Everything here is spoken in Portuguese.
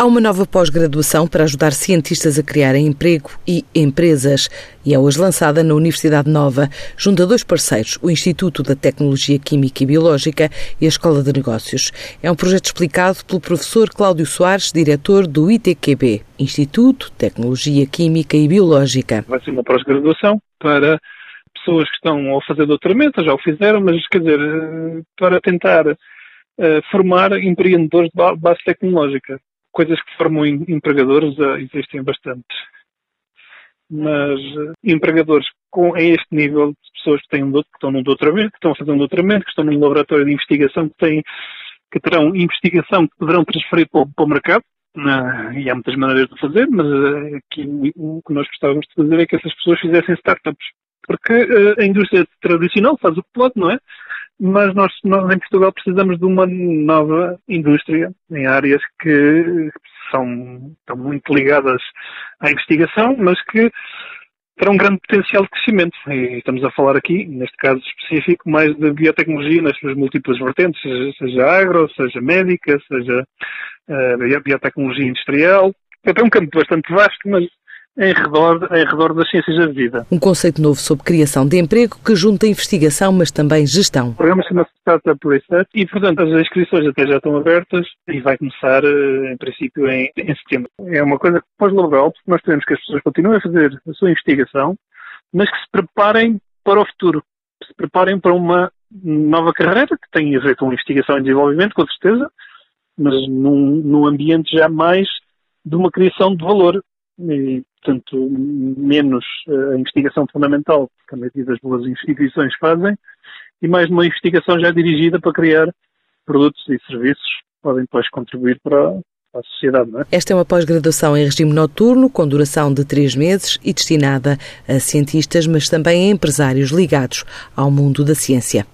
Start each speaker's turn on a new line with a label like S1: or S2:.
S1: Há uma nova pós-graduação para ajudar cientistas a criarem emprego e empresas e é hoje lançada na Universidade Nova, junto a dois parceiros, o Instituto da Tecnologia Química e Biológica e a Escola de Negócios. É um projeto explicado pelo professor Cláudio Soares, diretor do ITQB, Instituto de Tecnologia Química e Biológica.
S2: Vai ser uma pós-graduação para pessoas que estão a fazer doutoramento, já o fizeram, mas quer dizer, para tentar uh, formar empreendedores de base tecnológica coisas que formam empregadores uh, existem bastantes. Mas uh, empregadores com a este nível de pessoas que, têm, que estão num doutoramento, que estão a fazer um doutoramento, que estão num laboratório de investigação, que, têm, que terão investigação que poderão transferir para o, para o mercado, e há muitas maneiras de fazer, mas uh, aqui o, o que nós gostávamos de fazer é que essas pessoas fizessem startups. Porque a indústria tradicional faz o que pode, não é? Mas nós, nós em Portugal precisamos de uma nova indústria em áreas que são, estão muito ligadas à investigação, mas que terão um grande potencial de crescimento. E estamos a falar aqui, neste caso específico, mais de biotecnologia nas suas múltiplas vertentes, seja, seja agro, seja médica, seja uh, biotecnologia industrial. É um campo bastante vasto, mas em redor, em redor das ciências da vida.
S1: Um conceito novo sobre criação de emprego que junta investigação, mas também gestão.
S2: O programa chama-se Startup Research e, portanto, as inscrições até já estão abertas e vai começar, eh, em princípio, em, em setembro. É uma coisa pós-laboral, porque nós queremos que as pessoas continuem a fazer a sua investigação, mas que se preparem para o futuro, que se preparem para uma nova carreira que tem a ver com investigação e desenvolvimento, com certeza, mas num, num ambiente já mais de uma criação de valor e, portanto, menos eh, a investigação fundamental, que a maioria das boas instituições fazem, e mais uma investigação já dirigida para criar produtos e serviços que podem depois contribuir para, a sociedade. É?
S1: Esta é uma pós-graduação em regime noturno, com duração de três meses e destinada a cientistas, mas também a empresários ligados ao mundo da ciência.